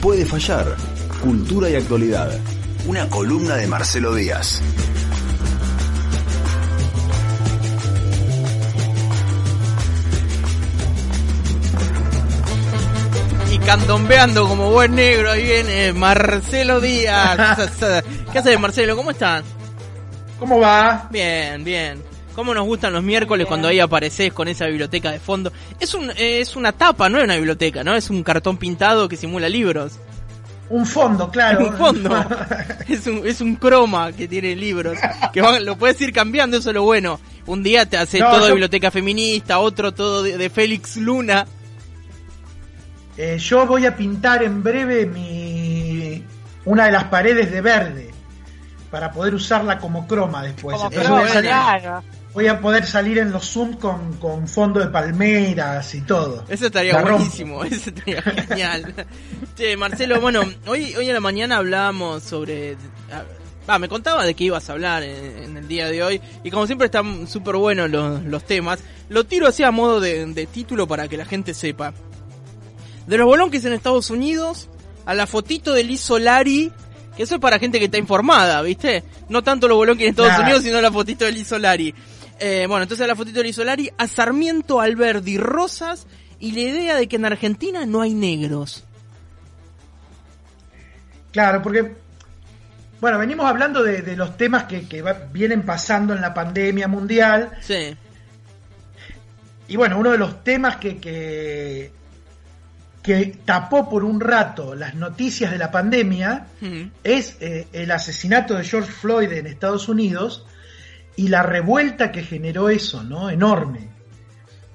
puede fallar. Cultura y actualidad. Una columna de Marcelo Díaz. Y candombeando como buen negro, ahí viene Marcelo Díaz. ¿Qué haces, Marcelo? ¿Cómo estás? ¿Cómo va? Bien, bien. ¿Cómo nos gustan los miércoles cuando ahí apareces con esa biblioteca de fondo? Es, un, es una tapa, no es una biblioteca, ¿no? Es un cartón pintado que simula libros. Un fondo, claro. Un fondo. es, un, es un croma que tiene libros. Que van- lo puedes ir cambiando, eso es lo bueno. Un día te hace No, todo de biblioteca feminista, otro todo de, de Félix Luna. Eh, yo voy a pintar en breve mi una de las paredes de verde para poder usarla como croma después. Como Entonces croma, voy, a salir, claro. Voy a poder salir en los Zoom con, con fondo de palmeras y todo. Eso estaría La rompo. buenísimo, eso estaría genial. Che, Marcelo, bueno, hoy, hoy en la mañana hablábamos sobre... Ah, me contaba de qué ibas a hablar en, en el día de hoy y como siempre están súper buenos los, los temas, lo tiro así a modo de, de título para que la gente sepa. De los bolonques en Estados Unidos a la fotito de Liz Solari, que eso es para gente que está informada, ¿viste? No tanto los bolonques en Estados. Unidos, sino la fotito de Liz Solari. Eh, bueno, entonces a la fotito de Solari, a Sarmiento, Alberdi, Rosas y la idea de que en Argentina no hay negros. Claro, porque, bueno, venimos hablando de, de los temas que, que va- vienen pasando en la pandemia mundial. Sí. Y bueno, uno de los temas que, que, que tapó por un rato las noticias de la pandemia es eh, el asesinato de George Floyd en Estados Unidos y la revuelta que generó eso, ¿no? Enorme.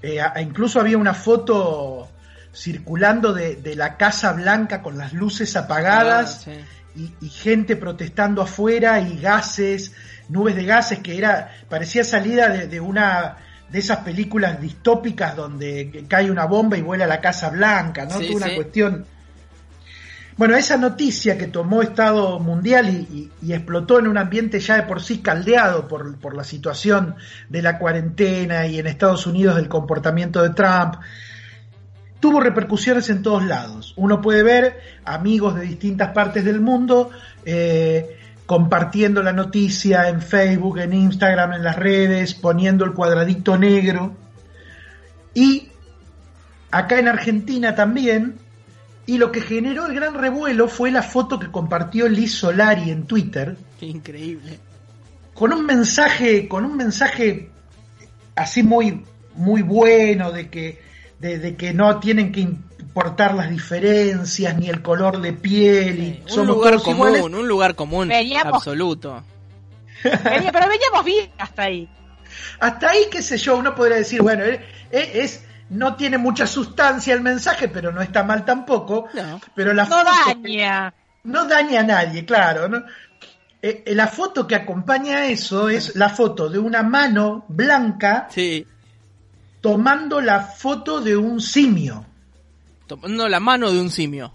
Eh, incluso había una foto circulando de, de la Casa Blanca con las luces apagadas Ah, sí. y, y gente protestando afuera y gases, nubes de gases que era parecía salida de, de una de esas películas distópicas donde cae una bomba y vuela la Casa Blanca, ¿no? Sí, Toda una sí. cuestión. Bueno, esa noticia que tomó Estado mundial y, explotó en un ambiente ya de por sí caldeado por, por la situación de la cuarentena y en Estados Unidos del comportamiento de Trump, tuvo repercusiones en todos lados. Uno puede ver amigos de distintas partes del mundo eh, compartiendo la noticia en Facebook, en Instagram, en las redes, poniendo el cuadradito negro. Y acá en Argentina también. Y lo que generó el gran revuelo fue la foto que compartió Liz Solari en Twitter Qué increíble. con un mensaje, con un mensaje así muy, muy bueno de que, de, de que no tienen que importar las diferencias ni el color de piel y un somos lugar todos común, iguales. un lugar común Veníamos- absoluto. Venía- pero veníamos bien hasta ahí. Hasta ahí, qué sé yo, uno podría decir, bueno, eh, eh, es, no tiene mucha sustancia el mensaje, pero no está mal tampoco. No. Pero la No foto- daña. no daña a nadie, claro. ¿no? Eh, eh, la foto que acompaña a eso es la foto de una mano blanca Sí. tomando la foto de un simio. Tomando la mano de un simio.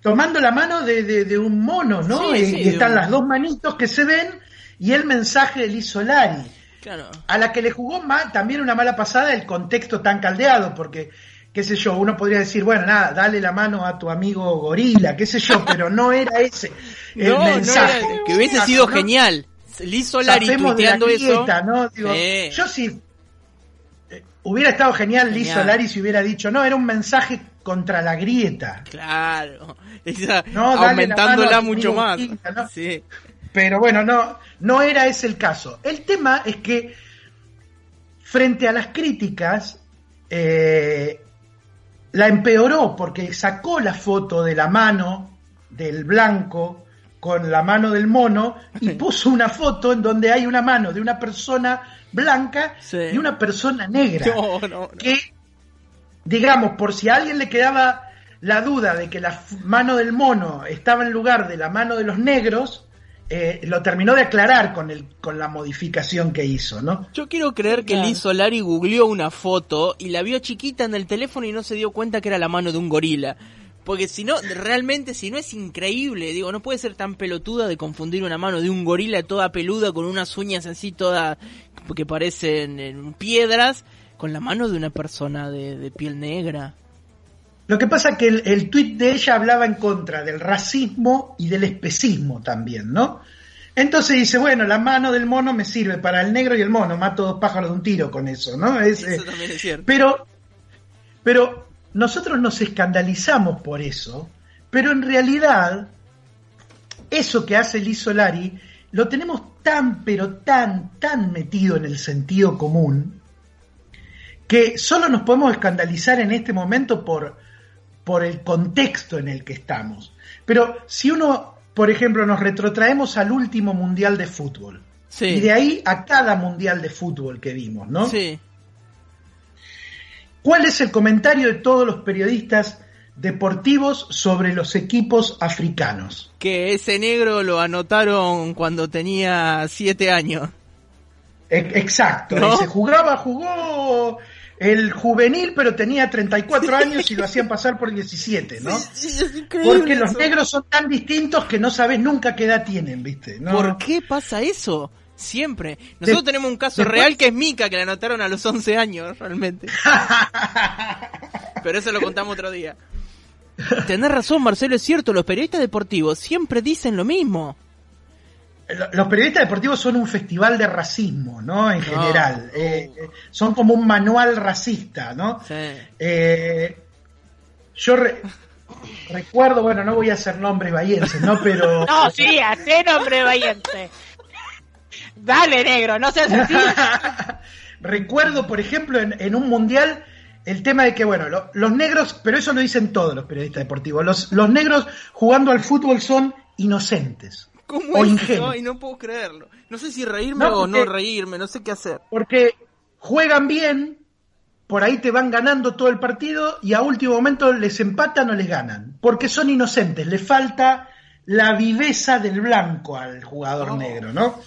tomando la mano de, de- de un mono, ¿no? Sí, y, sí, están un- las dos manitos que se ven y el mensaje de Liz Solari. Claro. A la que le jugó ma- también una mala pasada el contexto tan caldeado, porque, qué sé yo, uno podría decir, bueno, nada, dale la mano a tu amigo gorila, qué sé yo, pero no era ese el No, no, mensaje. era- que hubiese ¿no? sido genial. Liz Solari tuiteando eso. Yo sí. eh, hubiera estado genial, Liz Genial. Solari si hubiera dicho, no, era un mensaje contra la grieta. Claro. Esa- No, aumentándola mucho más. Sí. Pero bueno, no, no era ese el caso. El tema es que frente a las críticas, eh, la empeoró porque sacó la foto de la mano del blanco con la mano del mono y puso una foto en donde hay una mano de una persona blanca Sí. y una persona negra. No, no, no. Que, digamos, por si a alguien le quedaba la duda de que la mano del mono estaba en lugar de la mano de los negros, eh, lo terminó de aclarar con, el, con la modificación que hizo, ¿no? Yo quiero creer que Claro. Liz Solari googleó una foto y la vio chiquita en el teléfono y no se dio cuenta que era la mano de un gorila. Porque si no, realmente, si no es increíble, digo, no puede ser tan pelotuda de confundir una mano de un gorila toda peluda con unas uñas así todas que parecen eh, piedras con la mano de una persona de, de piel negra. Lo que pasa es que el, el tuit de ella hablaba en contra del racismo y del especismo también, ¿no? Entonces dice, bueno, la mano del mono me sirve para el negro y el mono, mato dos pájaros de un tiro con eso, ¿no? Es, Eso eh, también es cierto. pero, pero nosotros nos escandalizamos por eso, pero en realidad eso que hace Liz Solari lo tenemos tan, pero tan, tan metido en el sentido común que solo nos podemos escandalizar en este momento por, por el contexto en el que estamos. Pero si uno, por ejemplo, nos retrotraemos al último Mundial de Fútbol, Sí. y de ahí a cada Mundial de Fútbol que vimos, ¿no? Sí. ¿Cuál es el comentario de todos los periodistas deportivos sobre los equipos africanos? Que ese negro lo anotaron cuando tenía siete años. E- Exacto, ¿No? se jugaba, jugó el juvenil, pero tenía 34 años y lo hacían pasar por 17, ¿no? Sí, sí, es increíble Porque los eso. negros son tan distintos que no sabes nunca qué edad tienen, ¿viste? ¿No? ¿Por qué pasa eso? Siempre. Nosotros De- tenemos un caso después- real que es Mika, que la anotaron a los 11 años, realmente. Pero eso lo contamos otro día. Tenés razón, Marcelo, es cierto, los periodistas deportivos siempre dicen lo mismo. Lo- Los periodistas deportivos son un festival de racismo, ¿no? En No. general. Eh, eh, son como un manual racista, ¿no? Sí. Eh, yo re- recuerdo, bueno, no voy a hacer nombres bahienses, ¿no? Pero. No, sí, hace nombre valiente. Dale, negro, no seas así. recuerdo, por ejemplo, en, en un mundial. El tema de que, bueno, lo- los negros, pero eso lo dicen todos los periodistas deportivos, los, los negros jugando al fútbol son inocentes ¿Cómo o es? Ay, no puedo creerlo. No sé si reírme No, o no reírme, no sé qué hacer. porque juegan bien, por ahí te van ganando todo el partido y a último momento les empatan o les ganan, porque son inocentes, le falta la viveza del blanco al jugador negro, ¿no?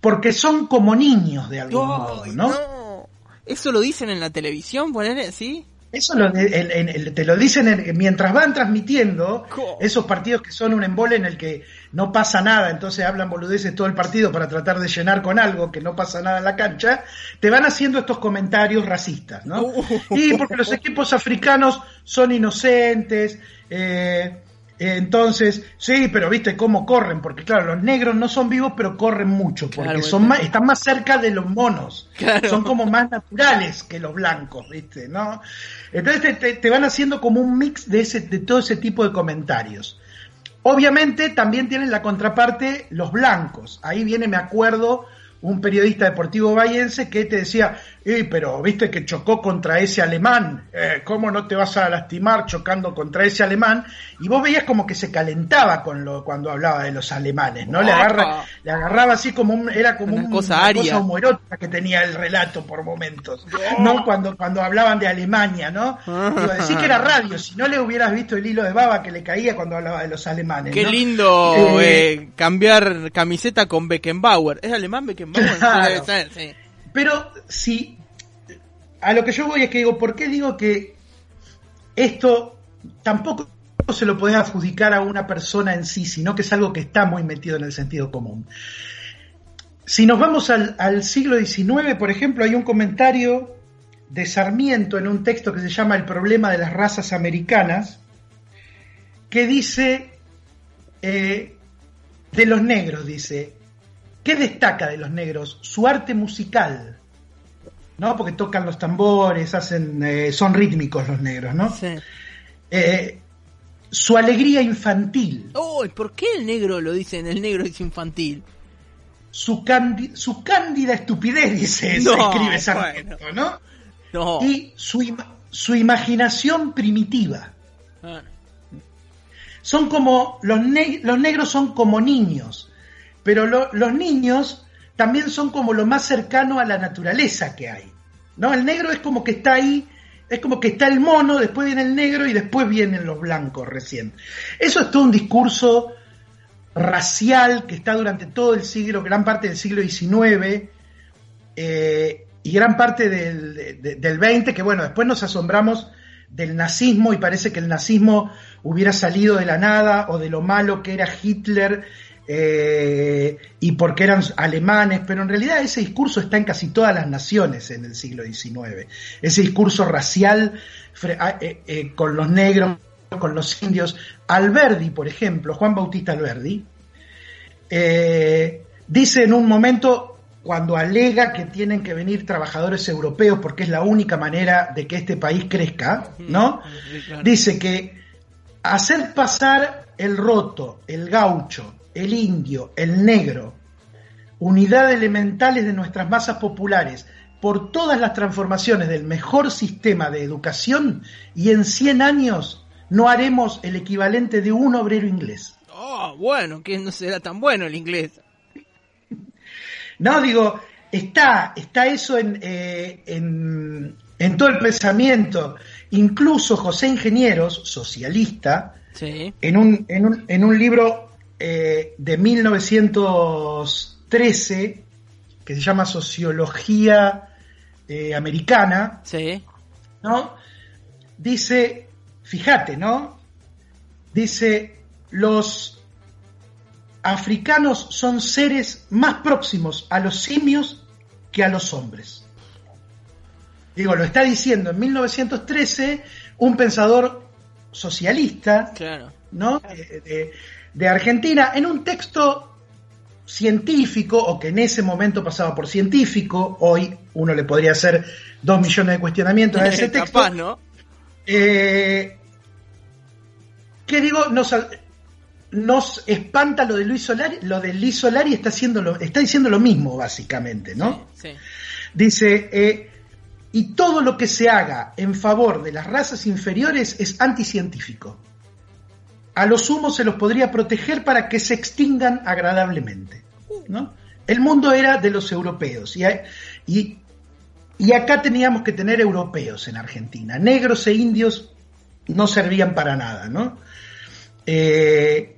Porque son como niños de algún modo, ¿no? no. ¿Eso lo dicen en la televisión, ponele, sí? Eso lo en- te lo dicen en- mientras van transmitiendo esos partidos que son un embole en el que no pasa nada, entonces hablan boludeces todo el partido para tratar de llenar con algo que no pasa nada en la cancha, te van haciendo estos comentarios racistas, ¿no? Uh. Y porque los equipos africanos son inocentes, eh, entonces, sí, pero viste cómo corren, porque claro, los negros no son vivos, pero corren mucho, porque Claro, son más, están más cerca de los monos, Claro. son como más naturales que los blancos, viste, ¿no? Entonces te, te- te van haciendo como un mix de ese, de todo ese tipo de comentarios. Obviamente también tienen la contraparte los blancos. Ahí viene, me acuerdo, un periodista deportivo bayense que te decía, "Eh, pero viste que chocó contra ese alemán, eh, ¿cómo no te vas a lastimar chocando contra ese alemán? Y vos veías como que se calentaba con lo, cuando hablaba de los alemanes, ¿no? Le, agarra, le agarraba así como un, era como Una un- cosa una aria. homoerótica que tenía el relato por momentos, ¿no? Cuando, cuando hablaban de Alemania, ¿no? Decir que era radio, si no le hubieras visto el hilo de baba que le caía cuando hablaba de los alemanes. Qué ¿no? lindo Eh, eh, cambiar camiseta con Beckenbauer. ¿Es alemán Beckenbauer? Claro. Sí. Pero si a lo que yo voy es que digo, ¿por qué digo que esto tampoco se lo podés adjudicar a una persona en sí, sino que es algo que está muy metido en el sentido común? Si nos vamos al, siglo XIX, por ejemplo, hay un comentario de Sarmiento en un texto que se llama El problema de las razas americanas, que dice, eh, de los negros, dice, ¿Qué destaca de los negros? Su arte musical, ¿no? Porque tocan los tambores, hacen, eh, son rítmicos los negros, ¿no? Sí. Eh, su alegría infantil, Oh, ¿por qué el negro lo dicen? El negro es infantil. su, su cándida estupidez, dice, se No, escribe Sarmiento, ¿no? No. Y su, su imaginación primitiva. Ah, Son como, los, ne- los negros son como niños, pero lo- los niños también son como lo más cercano a la naturaleza que hay. ¿no? El negro es como que está ahí, es como que está el mono, después viene el negro y después vienen los blancos recién. Eso es todo un discurso racial que está durante todo el siglo, gran parte del siglo XIX eh, y gran parte del, de- del 20, que bueno, después nos asombramos del nazismo y parece que el nazismo hubiera salido de la nada o de lo malo que era Hitler eh, y porque eran alemanes, pero en realidad ese discurso está en casi todas las naciones en el siglo XIX. Ese discurso racial eh, eh, con los negros, con los indios. Alberdi, por ejemplo, Juan Bautista Alberdi, dice en un momento, cuando alega que tienen que venir trabajadores europeos porque es la única manera de que este país crezca, ¿no? Dice que hacer pasar el roto, el gaucho, el indio, el negro, unidad elementales de nuestras masas populares, por todas las transformaciones del mejor sistema de educación y en 100 años no haremos el equivalente de un obrero inglés. Oh, bueno, que no será tan bueno el inglés. No, digo, está, está eso en, eh, en, en, todo el pensamiento. Incluso José Ingenieros, socialista, en, un, en, un, en un libro eh, de 1913 que se llama Sociología eh, Americana, ¿no? Dice, fíjate, ¿no? Dice, los africanos son seres más próximos a los simios que a los hombres. Digo, lo está diciendo en 1913 un pensador socialista, ¿no? De, Argentina, en un texto científico, o que en ese momento pasaba por científico, hoy uno le podría hacer dos millones de cuestionamientos a ese texto. ¿no? Eh, que digo, nos, nos espanta lo de Luis Solari, lo de Luis Solari está, haciendo lo, está diciendo lo mismo, básicamente, ¿no? Dice, eh, y todo lo que se haga en favor de las razas inferiores es anticientífico. A lo sumo se los podría proteger para que se extingan agradablemente. ¿no? El mundo era de los europeos y, y, y acá teníamos que tener europeos en Argentina. Negros e indios no servían para nada, ¿no? Eh,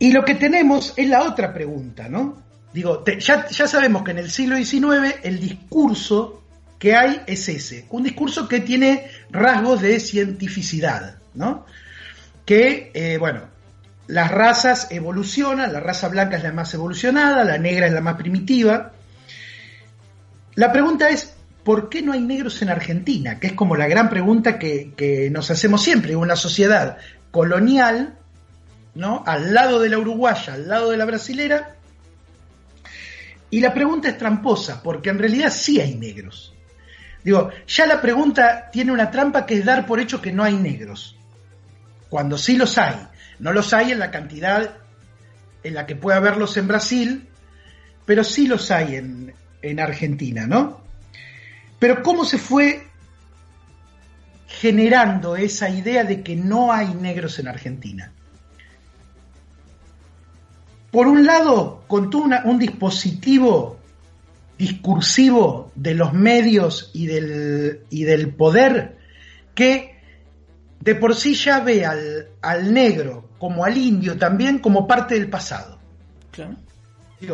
y lo que tenemos es la otra pregunta, ¿no? Digo, ya, ya sabemos que en el siglo XIX el discurso que hay es ese, un discurso que tiene rasgos de cientificidad, ¿no? Que, eh, bueno, las razas evolucionan, la raza blanca es la más evolucionada, la negra es la más primitiva. La pregunta es, ¿por qué no hay negros en Argentina? Que es como la gran pregunta que, que nos hacemos siempre, una sociedad colonial ¿no? Al lado de la uruguaya, al lado de la brasilera. Y la pregunta es tramposa, porque en realidad sí hay negros. Digo, ya la pregunta tiene una trampa que es dar por hecho que no hay negros. Cuando sí los hay. No los hay en la cantidad en la que puede haberlos en Brasil, pero sí los hay en, en Argentina, ¿no? Pero ¿cómo se fue generando esa idea de que no hay negros en Argentina? por un lado, con todo un dispositivo discursivo de los medios y del, y del poder que de por sí ya ve al, al, negro como al indio también como parte del pasado.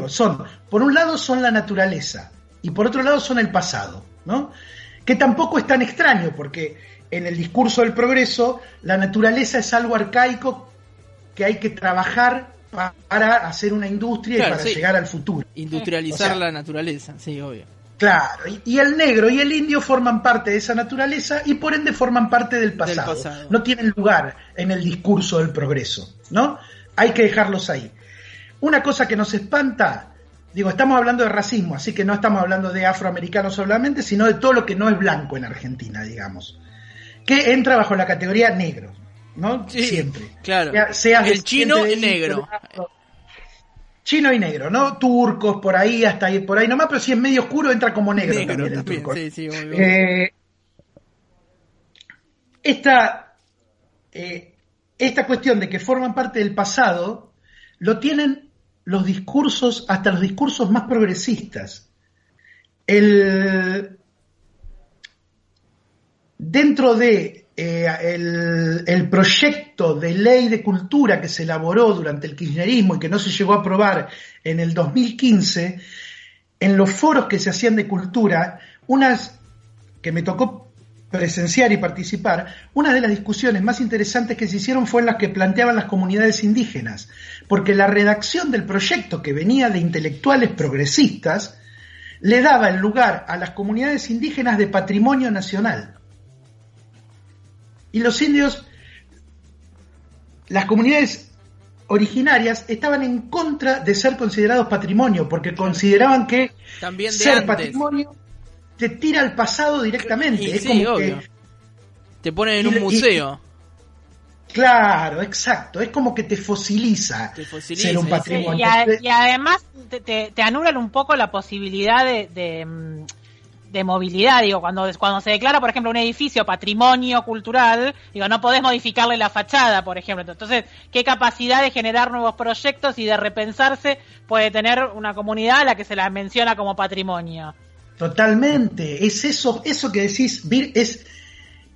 son, por un lado son la naturaleza y por otro lado son el pasado, ¿no? Que tampoco es tan extraño porque en el discurso del progreso la naturaleza es algo arcaico que hay que trabajar para hacer una industria y para llegar al futuro. Industrializar la naturaleza, sí, obvio. Claro, y, el negro y el indio forman parte de esa naturaleza y por ende forman parte del pasado. No tienen lugar en el discurso del progreso, ¿no? Hay que dejarlos ahí. Una cosa que nos espanta, digo, estamos hablando de racismo, así que no estamos hablando de afroamericanos solamente, sino de todo lo que no es blanco en Argentina, digamos, que entra bajo la categoría negro. ¿no? Siempre. Claro. el chino y negro. Chino y negro, ¿no? Turcos por ahí, hasta ahí, por ahí nomás, pero si es medio oscuro entra como negro, también, el turco. Eh, esta, eh, esta cuestión de que forman parte del pasado lo tienen los discursos, hasta los discursos más progresistas. El, dentro de eh, el, proyecto de ley de cultura que se elaboró durante el kirchnerismo y que no se llegó a aprobar en el 2015, en los foros que se hacían de cultura, unas que me tocó presenciar y participar, una de las discusiones más interesantes que se hicieron fue en las que planteaban las comunidades indígenas, porque la redacción del proyecto que venía de intelectuales progresistas le daba el lugar a las comunidades indígenas de patrimonio nacional. Y los indios, las comunidades originarias estaban en contra de ser considerados patrimonio, porque consideraban que También de ser antes. patrimonio te tira al pasado directamente. Y es sí, como obvio. que, Te ponen en y un y- museo. claro, exacto, es como que te fosiliza, Te fosiliza, ser un Sí, patrimonio. y, a- Entonces, y además te, te- anulan un poco la posibilidad de, de, mm, de movilidad. Digo, cuando, cuando se declara, por ejemplo, un edificio patrimonio cultural, digo, no podés modificarle la fachada, por ejemplo. Entonces, ¿qué capacidad de generar nuevos proyectos y de repensarse puede tener una comunidad a la que se la menciona como patrimonio? Totalmente, es eso, eso que decís, Vir, es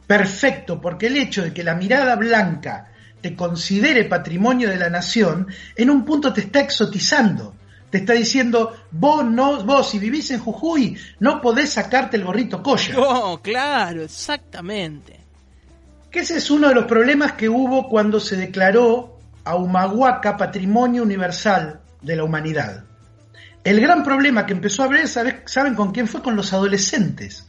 perfecto, porque el hecho de que la mirada blanca te considere patrimonio de la nación, en un punto te está exotizando. Te está diciendo, vos no, vos si vivís en Jujuy, no podés sacarte el gorrito colla. No, claro, exactamente. Que ese es uno de los problemas que hubo cuando se declaró a Humahuaca Patrimonio Universal de la Humanidad. El gran problema que empezó a haber, ¿sabe- ¿saben con quién fue? Con los adolescentes.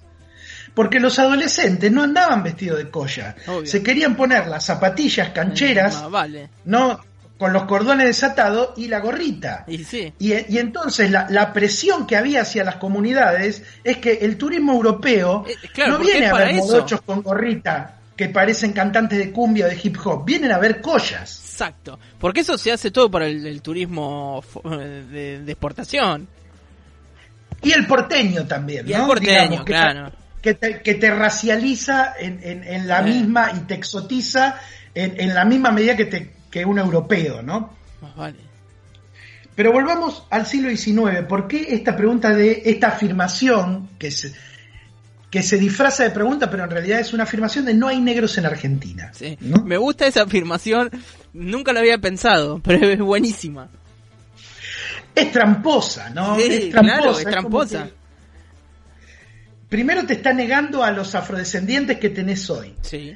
Porque los adolescentes no andaban vestidos de colla. Obvio. Se querían poner las zapatillas cancheras, Más vale. no con los cordones desatados y la gorrita. Y sí. Y, y entonces la, la presión que había hacia las comunidades es que el turismo europeo Eh, claro, no viene a ver morochos con gorrita que parecen cantantes de cumbia o de hip hop, vienen a ver collas. Exacto. Porque eso se hace todo para el, el turismo fo- de, de exportación. Y el porteño también, Y ¿no? el porteño, Digamos, que, claro. que, te, que te racializa en, en- en la Eh. misma y te exotiza en, en la misma medida que, te, que un europeo, ¿no? Más vale. Pero volvamos al siglo XIX. ¿Por qué esta pregunta de esta afirmación que se, que se disfraza de pregunta, pero en realidad es una afirmación de no hay negros en Argentina? Sí. ¿no? Me gusta esa afirmación. Nunca la había pensado, pero es buenísima. Es tramposa, ¿no? Sí, es claro, es tramposa. primero te está negando a los afrodescendientes que tenés hoy. Sí.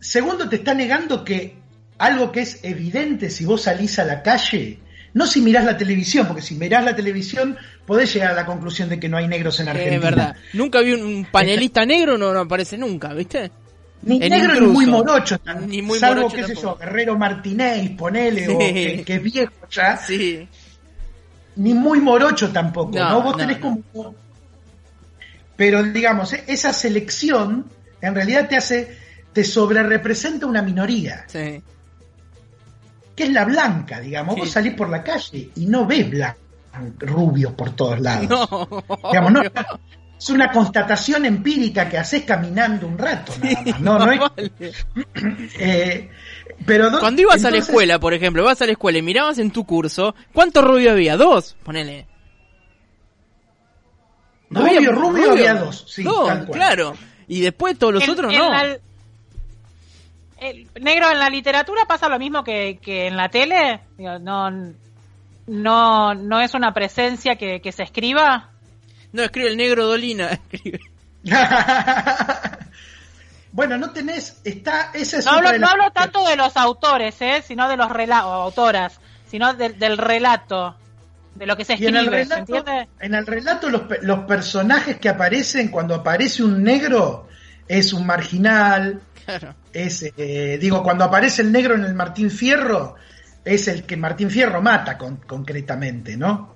Segundo, te está negando que algo que es evidente si vos salís a la calle, no si mirás la televisión, porque si mirás la televisión podés llegar a la conclusión de que no hay negros en Argentina. Es verdad. Nunca vi un, panelista negro, no, no aparece nunca, ¿viste? Ni El negro ni muy morocho, tan- Ni muy salvo, morocho qué sé yo, Guerrero Martínez, ponele, o que, que es viejo ya, Sí. ni muy morocho tampoco, No, ¿no? Vos no, tenés no. como... Pero digamos, e- esa selección en realidad te hace, te sobrerepresenta una minoría, Sí. Que es la blanca, digamos. Sí. Vos salís por la calle y no ves blancos, rubios por todos lados. No. Digamos, no, es una constatación empírica que haces caminando un rato, nada más. No, no es, Vale. eh, pero do- Cuando ibas a la escuela, por ejemplo, vas a la escuela y mirabas en tu curso, ¿cuántos rubios había? Dos, ponele. No Rubio, había- rubio, había dos, sí, Dos, tal cual. claro. Y después todos los En- otros en no. la- el negro en la literatura pasa lo mismo que, que en la tele. Digo, no, no, no es una presencia que, que se escriba. No, escribe el negro Dolina. escribe. bueno, no tenés, está, esa es No hablo, de no hablo tanto de los autores, ¿eh? sino de los relatos, autoras, sino del- del relato, de lo que se Y en escribe. el ¿se relato, entiende? en el relato los, pe- los personajes que aparecen cuando aparece un negro es un marginal, Claro. Es, eh, digo, cuando aparece el negro en el Martín Fierro, es el que Martín Fierro mata con- concretamente, ¿no?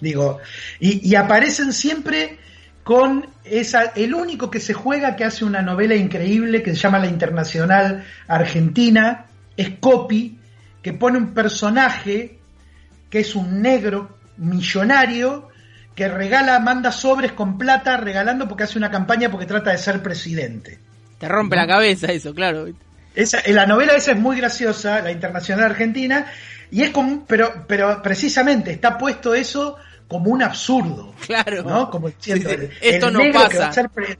Digo, y, y aparecen siempre con esa, el único que se juega que hace una novela increíble que se llama La Internacional Argentina, es Copy, que pone un personaje que es un negro millonario que regala, manda sobres con plata regalando porque hace una campaña porque trata de ser presidente. Te rompe la cabeza eso, claro. Esa, eh, la novela esa es muy graciosa, la internacional argentina, y es como, pero, pero precisamente está puesto eso como un absurdo, Claro. ¿no? Como diciendo, Sí, sí. el- Esto el no negro Que va, pasa. a ser pre-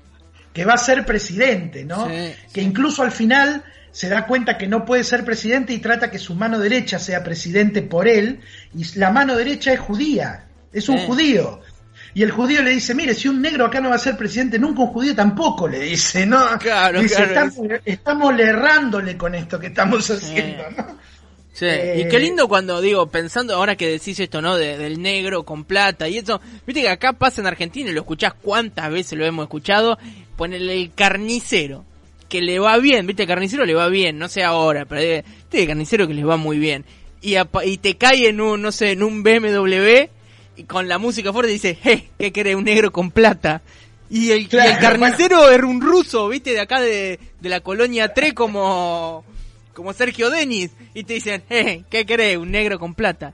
que va a ser presidente, ¿no? Sí, que incluso al final se da cuenta que no puede ser presidente y trata que su mano derecha sea presidente por él, y la mano derecha es judía, es un judío. Y el judío le dice, mire, si un negro acá no va a ser presidente, nunca un judío tampoco, le dice, ¿no? Claro, dice, claro. estamos, estamos errándole con esto que estamos haciendo, ¿no? Sí, Eh, y qué lindo cuando digo, pensando ahora que decís esto, ¿no? De- del negro con plata y eso. Viste que acá pasa en Argentina y lo escuchás cuántas veces lo hemos escuchado. Ponele el carnicero, que le va bien, viste, el carnicero le va bien, no sé ahora, pero eh, viste el carnicero que les va muy bien. Y te cae en un, no sé, en un BMW y con la música fuerte dice, hey, ¿qué querés? Un negro con plata. Y el, y el Claro, carnicero era un ruso, viste, de acá de, de la colonia 3 como como Sergio Denis y te dicen, eh, ¿qué querés? Un negro con plata.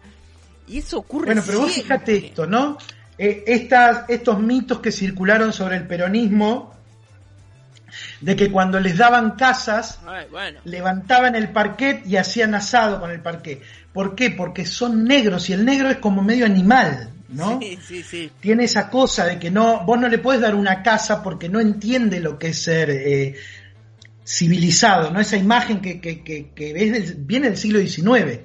Y eso ocurre Bueno, pero vos fíjate esto, ¿no? Eh, estas, estos mitos que circularon sobre el peronismo, de que cuando les daban casas, Ay, bueno. levantaban el parquet y hacían asado con el parquet. ¿Por qué? Porque son negros y el negro es como medio animal, ¿no? Sí, sí, sí. Tiene esa cosa de que no, vos no le puedes dar una casa porque no entiende lo que es ser eh, civilizado, ¿no? Esa imagen que, que, que, que es del- viene del siglo XIX.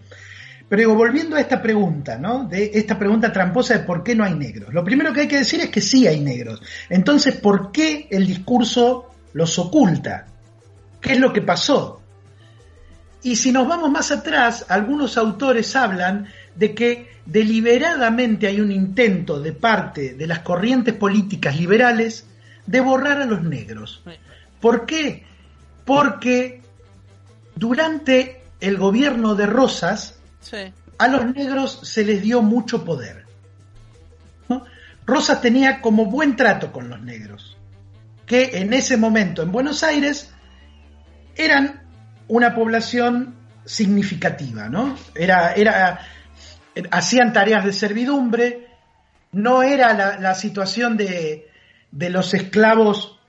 Pero digo, volviendo a esta pregunta, ¿no? De esta pregunta tramposa de por qué no hay negros. Lo primero que hay que decir es que sí hay negros. Entonces, ¿por qué el discurso los oculta? ¿Qué es lo que pasó? Y si nos vamos más atrás, algunos autores hablan de que deliberadamente hay un intento de parte de las corrientes políticas liberales de borrar a los negros. ¿Por qué? Porque durante el gobierno de Rosas, Sí. a los negros se les dio mucho poder. ¿no? Rosas tenía como buen trato con los negros, que en ese momento en Buenos Aires eran una población significativa, ¿no? Era, era, hacían tareas de servidumbre, no era la, la situación de, de los esclavos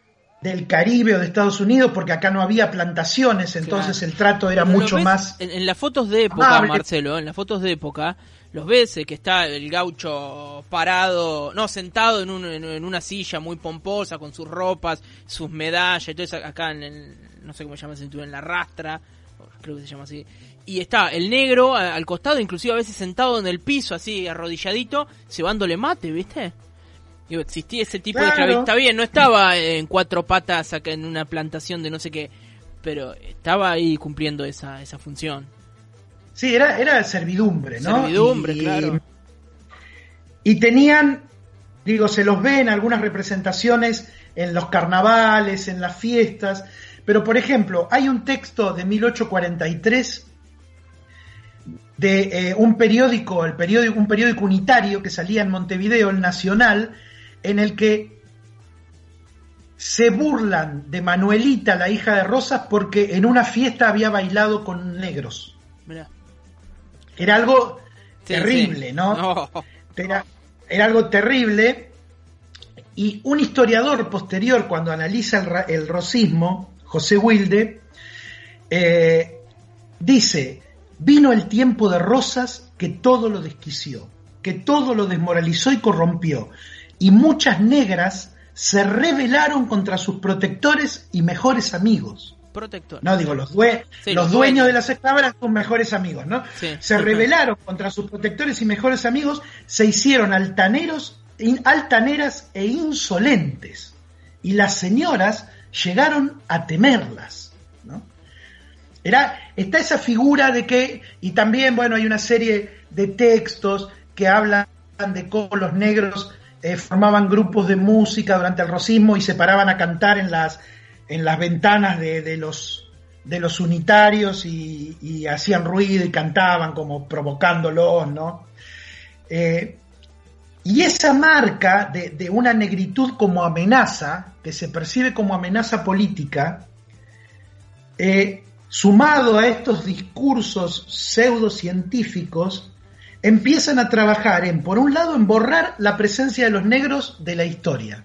del Caribe o de Estados Unidos, porque acá no había plantaciones, entonces Claro. el trato era Pero mucho más... En, en las fotos de época, amable. Marcelo, en las fotos de época, los ves eh, que está el gaucho parado, no, sentado en, un- en- una silla muy pomposa, con sus ropas, sus medallas y todo eso, acá en el, no sé cómo se llama ese cinturón, en la rastra, creo que se llama así. Y está el negro al costado, inclusive a veces sentado en el piso, así arrodilladito, cebándole mate, ¿viste? Digo, existía ese tipo de esclavitud. Está bien, no estaba en cuatro patas acá en una plantación de no sé qué, pero estaba ahí cumpliendo esa, esa función. Sí, era, era servidumbre, ¿no? Servidumbre, Y- claro. Y tenían, digo, se los ve en algunas representaciones en los carnavales, en las fiestas, pero por ejemplo, hay un texto de 1843 de eh, un periódico, el periódico, un periódico unitario que salía en Montevideo, el Nacional, en el que se burlan de Manuelita, la hija de Rosas, porque en una fiesta había bailado con negros. Mirá. Era algo Sí, terrible, sí. ¿no? No. Era, era algo terrible. Y un historiador posterior, cuando analiza el, el rosismo, José Wilde, eh, dice, vino el tiempo de Rosas que todo lo desquició, que todo lo desmoralizó y corrompió, y muchas negras se rebelaron contra sus protectores y mejores amigos. Protector. No, digo, los, due- Sí, los los dueños dueños. de las esclavas eran sus mejores amigos, ¿no? Sí. Se rebelaron contra sus protectores y mejores amigos, se hicieron altaneros, altaneras e insolentes. Y las señoras llegaron a temerlas, ¿no? Era, está esa figura de que, y también, bueno, hay una serie de textos que hablan de cómo los negros eh, formaban grupos de música durante el rosismo y se paraban a cantar en las, en las ventanas de, de los, de los unitarios y, hacían ruido y cantaban como provocándolos, ¿no? Eh, y esa marca de, de una negritud como amenaza, que se percibe como amenaza política, eh, sumado a estos discursos pseudocientíficos, empiezan a trabajar en, por un lado, en borrar la presencia de los negros de la historia.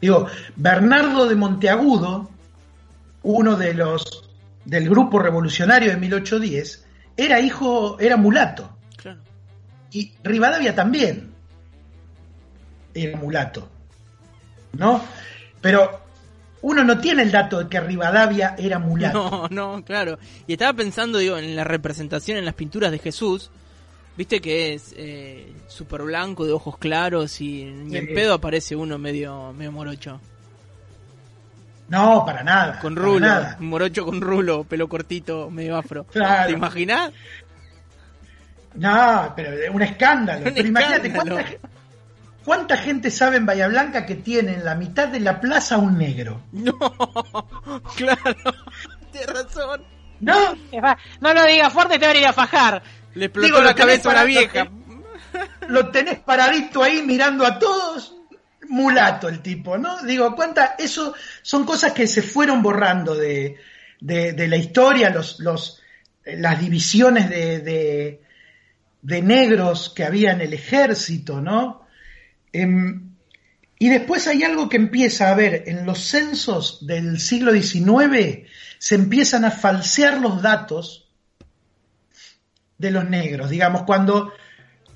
Digo, Bernardo de Monteagudo, uno de los del grupo revolucionario de 1810, era hijo, era mulato. Claro. Y Rivadavia también era mulato. ¿No? Pero uno no tiene el dato de que Rivadavia era mulato. No, no, claro. Y estaba pensando, digo, en la representación, en las pinturas de Jesús, Viste que es eh, súper blanco, de ojos claros y, en pedo aparece uno medio, medio morocho. No, para nada. Con rulo, nada. morocho con rulo, pelo cortito, medio afro. Claro. ¿Te imaginás? No, pero es un escándalo. Un pero imagínate escándalo. cuánta, cuánta gente sabe en Bahía Blanca que tiene en la mitad de la plaza un negro. No, claro, tienes razón. ¿No? No lo digas fuerte, te van a ir a fajar. Le explotó Digo, la cabeza a vieja. Lo tenés paradito ahí mirando a todos. Mulato el tipo, ¿no? Digo, cuánta, eso son cosas que se fueron borrando de, de- de la historia, los, los, eh, las divisiones de, de, de negros que había en el ejército, ¿no? Em, y después hay algo que empieza a ver, en los censos del siglo XIX se empiezan a falsear los datos de los negros, digamos, cuando,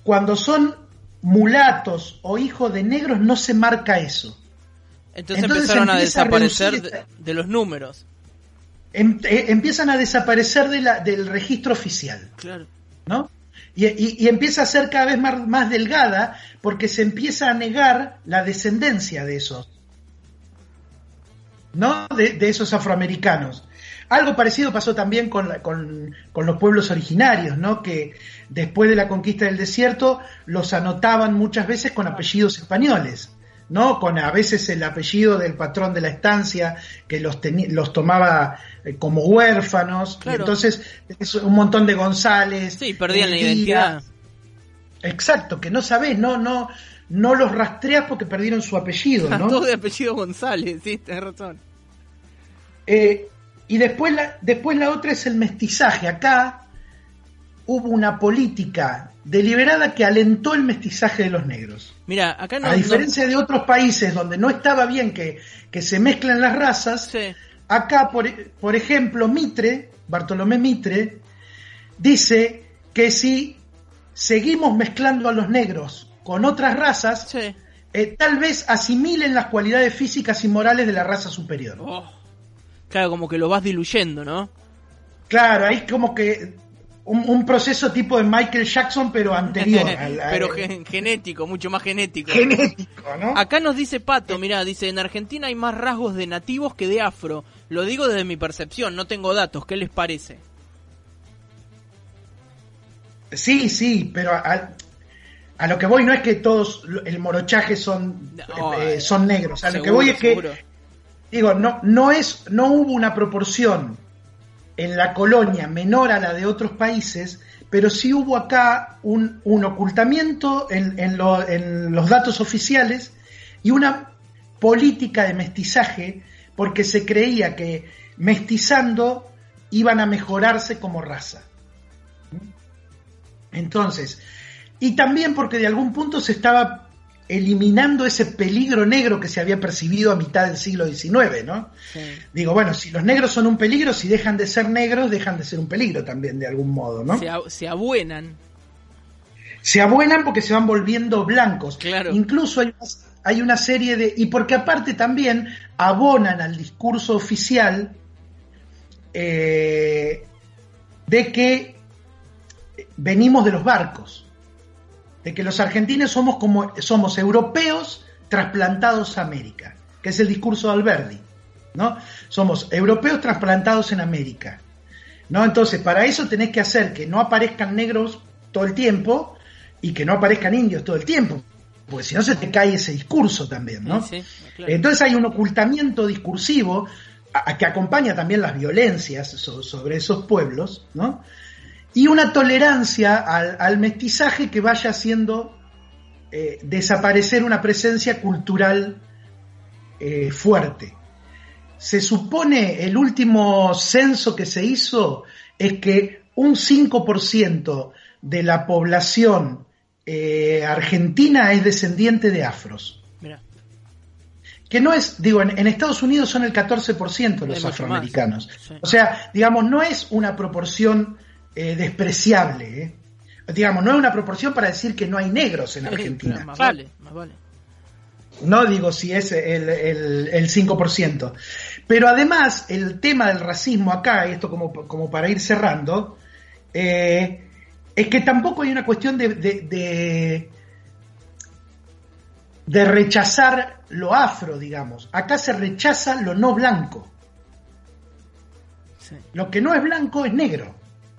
cuando son mulatos o hijos de negros no se marca eso. Entonces, Entonces empezaron a desaparecer de los números. Em- eh, empiezan a desaparecer de la- del registro oficial. Claro. ¿no? Y, y- y empieza a ser cada vez más, más delgada porque se empieza a negar la descendencia de esos, ¿no? De, de esos afroamericanos. Algo parecido pasó también con, la- con, con los pueblos originarios, ¿no? Que después de la conquista del desierto los anotaban muchas veces con apellidos españoles. ¿no? Con a veces el apellido del patrón de la estancia que los, los tomaba eh, como huérfanos, y entonces es un montón de González. Sí, perdían la identidad. Exacto, que no sabés, no, no, no los rastreas porque perdieron su apellido, ¿no? Todo de apellido González, sí, tenés razón. Eh, y después la, después la otra es el mestizaje. Acá hubo una política deliberada que alentó el mestizaje de los negros. Mira, acá no. A no- diferencia de otros países donde no estaba bien que, que se mezclen las razas, sí. acá, por, por ejemplo, Mitre, Bartolomé Mitre, dice que si seguimos mezclando a los negros con otras razas, Sí. eh, tal vez asimilen las cualidades físicas y morales de la raza superior. Oh. Claro, como que lo vas diluyendo, ¿no? Claro, hay como que un, un proceso tipo de Michael Jackson, pero anterior. al- al- Pero gen- genético, mucho más genético. genético, ¿no? Acá nos dice Pato, mirá, dice, en Argentina hay más rasgos de nativos que de afro. Lo digo desde mi percepción, no tengo datos. ¿Qué les parece? Sí, sí, pero a, a lo que voy no es que todos el morochaje son, No, eh, eh, son negros. A lo que voy es que seguro. digo, no, no es, no hubo una proporción en la colonia menor a la de otros países, pero sí hubo acá un, un ocultamiento en, en lo- en los datos oficiales y una política de mestizaje porque se creía que mestizando iban a mejorarse como raza. Entonces, y también porque de algún punto se estaba eliminando ese peligro negro que se había percibido a mitad del siglo XIX, ¿no? Sí. Digo, bueno, si los negros son un peligro, si dejan de ser negros, dejan de ser un peligro también, de algún modo, ¿no? Se, abuenan. Se abuenan porque se van volviendo blancos. Claro. Incluso hay, hay una serie de... Y porque aparte también abonan al discurso oficial eh, de que venimos de los barcos. De que los argentinos somos como somos europeos trasplantados a América, que es el discurso de Alberdi, ¿no? Somos europeos trasplantados en América. ¿No? Entonces, para eso tenés que hacer que no aparezcan negros todo el tiempo y que no aparezcan indios todo el tiempo, porque si no se te cae ese discurso también, ¿no? Sí, sí, claro. Entonces hay un ocultamiento discursivo a, a que acompaña también las violencias so- sobre esos pueblos, ¿no? Y una tolerancia al, al mestizaje que vaya haciendo eh, desaparecer una presencia cultural eh, fuerte. Se supone el último censo que se hizo es que un 5% de la población eh, argentina es descendiente de afros. Mira, Que no es, digo, en, en Estados Unidos son el 14% de los afroamericanos. sí. O sea, digamos, no es una proporción eh, despreciable. ¿eh? Digamos, no es una proporción para decir que no hay negros en Argentina. más vale, más vale. No digo si es el, el, el 5%. Pero además, el tema del racismo acá, y esto como, como para ir cerrando, eh, es que tampoco hay una cuestión de, de, de, de rechazar lo afro, digamos. Acá se rechaza lo no blanco. Sí, Lo que no es blanco es negro.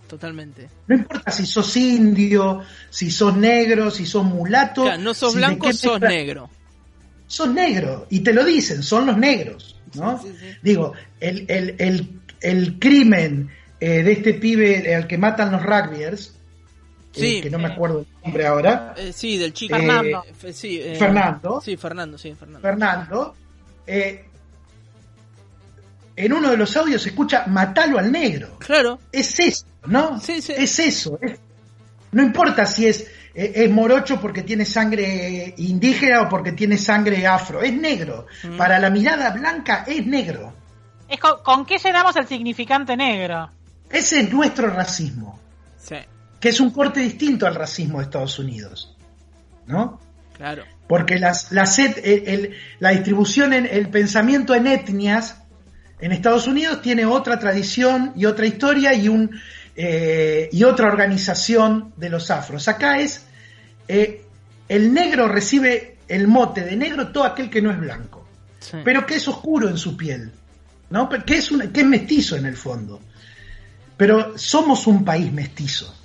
Totalmente. No importa si sos indio, si sos negro, si sos mulato. Claro, no sos si blanco, sos negro. Sos negro. Y te lo dicen, son los negros. ¿no? Sí, sí, sí. Digo, el, el, el, el crimen eh, de este pibe al que matan los rugbyers, eh, que no me acuerdo el nombre ahora, Eh, sí, del chico. Fernando. Eh, eh, Fernando. Sí, Fernando, sí, Fernando. Fernando, eh, en uno de los audios se escucha matalo al negro. Claro, Es eso, ¿no? Sí, sí. Es eso. es- no importa si es, eh, es morocho porque tiene sangre indígena o porque tiene sangre afro. Es negro. Mm. Para la mirada blanca es negro. Es con, ¿con qué llenamos el significante negro? Ese es nuestro racismo. sí, Que es un corte distinto al racismo de Estados Unidos. ¿No? claro. Porque las, las et- el- el- la distribución, en el pensamiento en etnias en Estados Unidos tiene otra tradición y otra historia y, un, eh, y otra organización de los afros. Acá es, eh, el negro recibe el mote de negro todo aquel que no es blanco, Sí. pero que es oscuro en su piel, ¿no? Que es, un, que es mestizo en el fondo. Pero somos un país mestizo.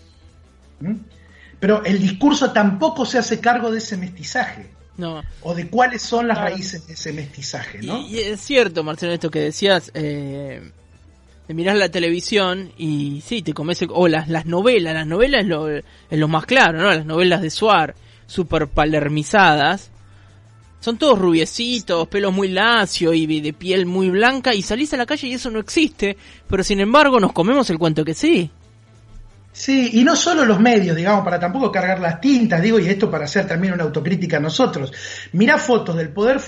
Pero el discurso tampoco se hace cargo de ese mestizaje no. o de cuáles son las raíces de ese mestizaje, ¿no? Y, y es cierto, Marcelo, esto que decías, eh, de mirar la televisión y sí, te comes, o las, las novelas, las novelas es lo, es lo más claro, ¿no? Las novelas de Suar, super palermizadas, son todos rubiecitos, pelos muy lacio y de piel muy blanca, y salís a la calle y eso no existe, pero sin embargo nos comemos el cuento que sí. Sí, y no solo los medios, digamos, para tampoco cargar las tintas, digo, y esto para hacer también una autocrítica a nosotros. Mirá fotos del poder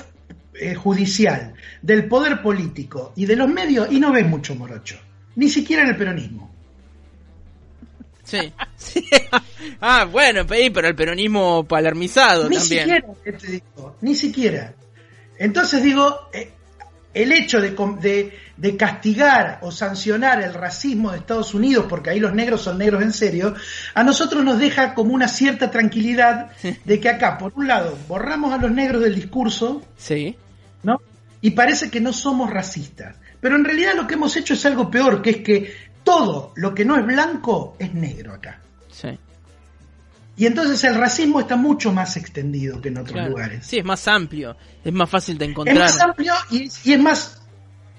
eh, judicial, del poder político y de los medios y no ves mucho morocho, ni siquiera en el peronismo. Sí. Sí. ah, bueno, pe- pero el peronismo palermizado Ni también. siquiera, te digo, ni siquiera. Entonces digo, eh, el hecho de, de- de castigar o sancionar el racismo de Estados Unidos, porque ahí los negros son negros en serio, a nosotros nos deja como una cierta tranquilidad de que acá, por un lado, borramos a los negros del discurso, Sí. ¿no? Y parece que no somos racistas. Pero en realidad lo que hemos hecho es algo peor, que es que todo lo que no es blanco es negro acá. Sí. Y entonces el racismo está mucho más extendido que en otros Claro. lugares. Sí, es más amplio, es más fácil de Es encontrar. más amplio y, es- y es más.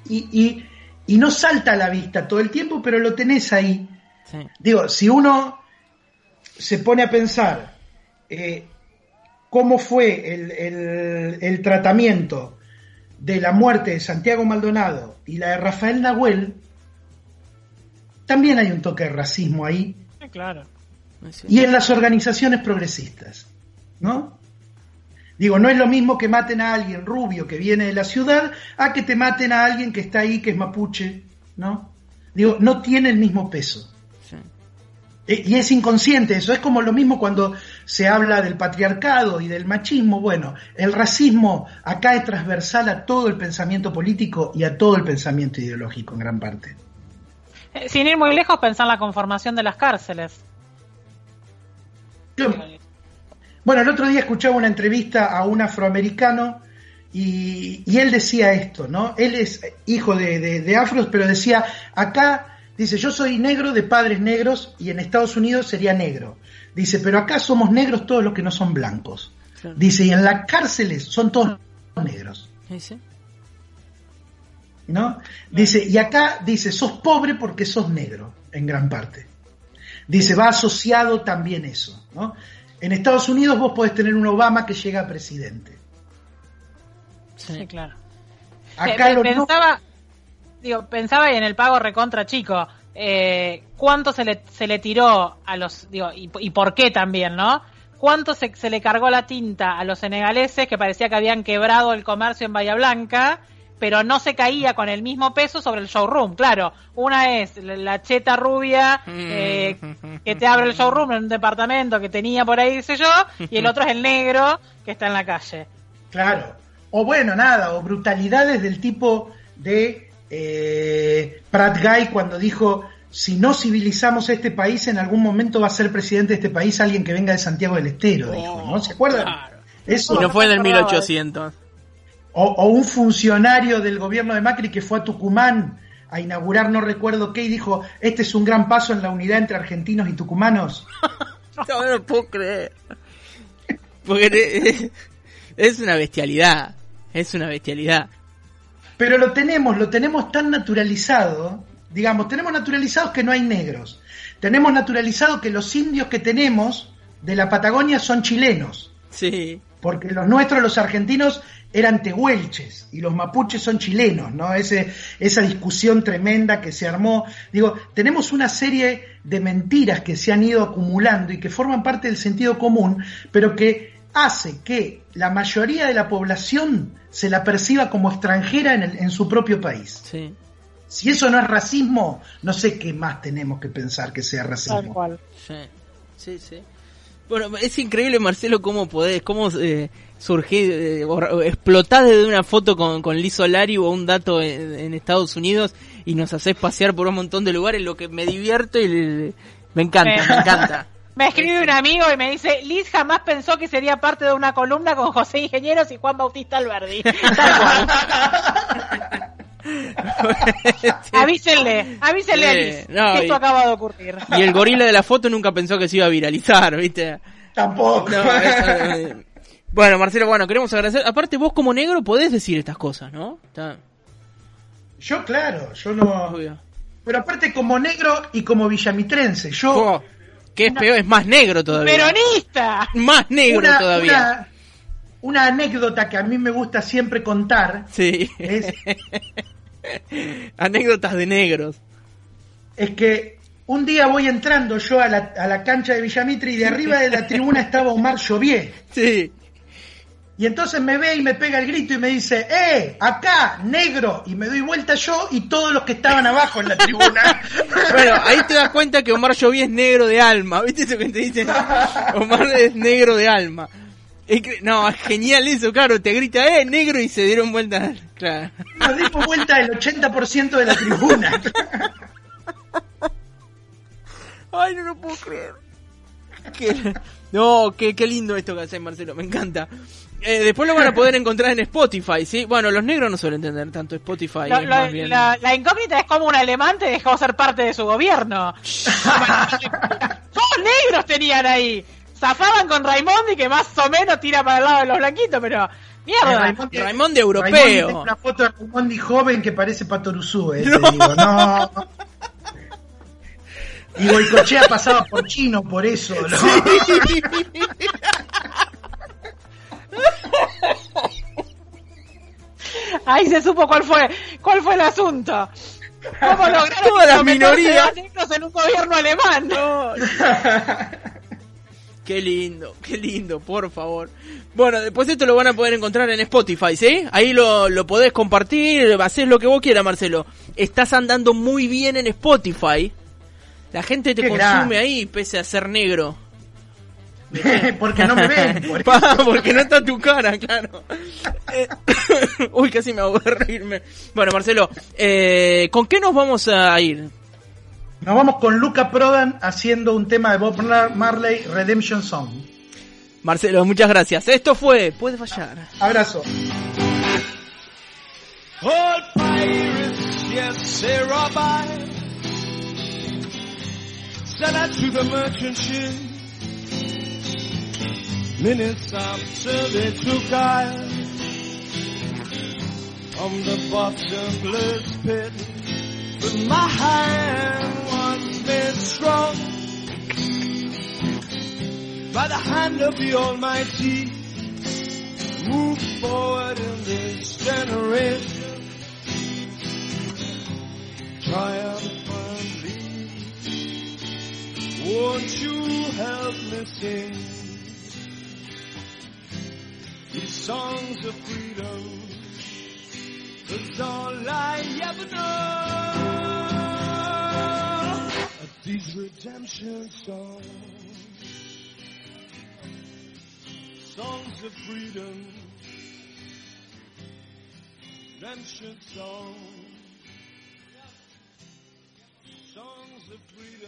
Y, y- y no salta a la vista todo el tiempo, pero lo tenés ahí. Sí. Digo, si uno se pone a pensar eh, cómo fue el, el- el tratamiento de la muerte de Santiago Maldonado y la de Rafael Nahuel, también hay un toque de racismo ahí Sí, claro. Sí. y en las organizaciones progresistas, ¿no? Digo, no es lo mismo que maten a alguien rubio que viene de la ciudad a que te maten a alguien que está ahí, que es mapuche, ¿no? Digo, no tiene el mismo peso. Sí. E- Y es inconsciente eso, es como lo mismo cuando se habla del patriarcado y del machismo. Bueno, el racismo acá es transversal a todo el pensamiento político y a todo el pensamiento ideológico en gran parte. Eh, Sin ir muy lejos, pensar en la conformación de las cárceles. Yo- Bueno, el otro día escuchaba una entrevista a un afroamericano y, y él decía esto, ¿no? Él es hijo de, de- de afros, pero decía, acá, dice, yo soy negro de padres negros y en Estados Unidos sería negro. Dice, pero acá somos negros todos los que no son blancos. Claro. Dice, y en las cárceles son todos negros, Sí. ¿no? Dice, y acá, dice, sos pobre porque sos negro, en gran parte. Dice, va asociado también eso, ¿no? En Estados Unidos vos podés tener un Obama que llega a presidente. Sí. Sí, claro. Acá lo pe- no- pensaba, digo, pensaba y en el pago recontra chico, eh, ¿cuánto se le, se le tiró a los, digo, y, y por qué también, ¿no? ¿Cuánto se, se le cargó la tinta a los senegaleses que parecía que habían quebrado el comercio en Bahía Blanca, pero no se caía con el mismo peso sobre el showroom? Claro, una es la, cheta rubia eh, que te abre el showroom en un departamento que tenía por ahí, qué sé yo, y el otro es el negro que está en la calle. Claro. O bueno, nada, o brutalidades del tipo de eh, Pratt Guy cuando dijo si no civilizamos este país, en algún momento va a ser presidente de este país alguien que venga de Santiago del Estero, dijo, ¿no? ¿Se acuerdan? Claro. Eso. Y no fue en el 1800. O, o un funcionario del gobierno de Macri que fue a Tucumán a inaugurar no recuerdo qué y dijo, este es un gran paso en la unidad entre argentinos y tucumanos. No, no lo puedo creer. Porque es, es una bestialidad. Es una bestialidad. Pero lo tenemos, lo tenemos tan naturalizado, digamos, tenemos naturalizados que no hay negros. Tenemos naturalizado que los indios que tenemos de la Patagonia son chilenos. Sí. porque los nuestros, los argentinos, eran tehuelches y los mapuches son chilenos, ¿no? Ese, esa discusión tremenda que se armó. Digo, tenemos una serie de mentiras que se han ido acumulando y que forman parte del sentido común, pero que hace que la mayoría de la población se la perciba como extranjera en, el- en su propio país. Sí. Si eso no es racismo, no sé qué más tenemos que pensar que sea Tal racismo. cual. Sí, sí, sí. Bueno, es increíble, Marcelo, cómo podés, cómo eh, surgir, eh, explotás desde una foto con, con Liz Solari o un dato en, en Estados Unidos y nos haces pasear por un montón de lugares, lo que me divierto y le- me encanta, me encanta. Me escribe un amigo y me dice, Liz jamás pensó que sería parte de una columna con José Ingenieros y Juan Bautista Alberdi. Tal cual. Avísenle, avísenle a Liz no, que y- esto acaba de ocurrir. Y el gorila de la foto nunca pensó que se iba a viralizar, ¿viste? Tampoco. No, eso- bueno, Marcelo, bueno, queremos agradecer. Aparte, vos como negro podés decir estas cosas, ¿no? Está Yo, claro, yo no. obvio. Pero aparte, como negro y como villamitrense, yo. Oh, que es peor, es más negro todavía. ¡Peronista! Más negro una, todavía. una- una anécdota que a mí me gusta siempre contar Sí. es, Anécdotas de negros. es que un día voy entrando yo a la, a la cancha de Villamitre y de arriba de la tribuna estaba Omar Llovier. Sí. Y entonces me ve y me pega el grito y me dice, ¡eh! Acá, negro. Y me doy vuelta yo y todos los que estaban abajo en la tribuna. Bueno, ahí te das cuenta que Omar Lloví es negro de alma. ¿Viste eso que te dicen? Omar es negro de alma. No, genial eso, claro. Te grita, ¡eh, negro! Y se dieron vuelta. Claro. Nos dimos vuelta el 80% de la tribuna. Ay, no lo puedo creer. Qué- no, qué, qué lindo esto que haces, Marcelo, me encanta. Eh, después lo van a poder encontrar en Spotify, ¿sí? Bueno, los negros no suelen entender tanto Spotify. Lo- es lo- más bien... la, la incógnita es cómo un alemán te dejó ser parte de su gobierno. Todos negros tenían ahí. Zafaban con Raimondi que más o menos tira para el lado de los blanquitos, pero mierda. Raimondi- Raimondi europeo. Raimondi una foto de Raimondi joven que parece Patoruzú, eh, te No. digo, no. Y Goicochea pasaba por chino por eso, ¿no? Ahí se supo cuál fue, cuál fue el asunto. ¿Cómo lograron Toda la someterse minoría. a negros en un gobierno alemán? Qué lindo, qué lindo, por favor. Bueno, después esto lo van a poder encontrar en Spotify, ¿sí? Ahí lo, lo podés compartir, haces lo que vos quieras, Marcelo. Estás andando muy bien en Spotify. La gente te Qué consume ahí, pese a ser negro. Porque no me ven. por Pa, porque no está tu cara, claro. Eh, Uy, casi me hago de reírme. Bueno, Marcelo, eh, ¿con qué nos vamos a ir? Nos vamos con Luca Prodan haciendo un tema de Bob Mar- Marley, Redemption Song. Marcelo, muchas gracias. Esto fue Puede fallar. Abrazo. Old pirates, yes. Sell out to the merchant ship. Minutes after they took I from the bottomless pit. But my hand was made strong by the hand of the Almighty. Move forward in this generation. Triumphantly. Won't you help me sing these songs of freedom? It's all I ever know. These redemption songs. Songs of freedom. Redemption songs. songs of freedom.